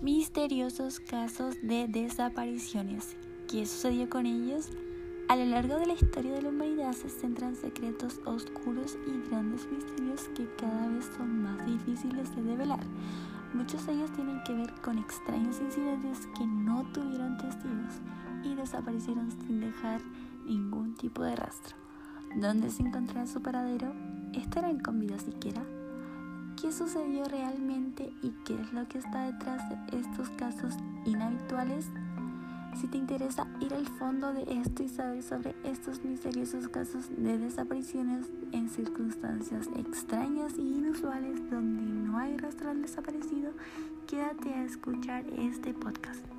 misteriosos casos de desapariciones. ¿Qué sucedió con ellos? A lo largo de la historia de la humanidad se centran secretos oscuros y grandes misterios que cada vez son más difíciles de develar. Muchos de ellos tienen que ver con extraños incidentes que no tuvieron testigos y desaparecieron sin dejar ningún tipo de rastro. ¿Dónde se encontrará su paradero? ¿Estarán con vida siquiera? Sucedió realmente y qué es lo que está detrás de estos casos inhabituales. Si te interesa ir al fondo de esto y saber sobre estos misteriosos casos de desapariciones en circunstancias extrañas y inusuales donde no hay rastro del desaparecido, quédate a escuchar este podcast.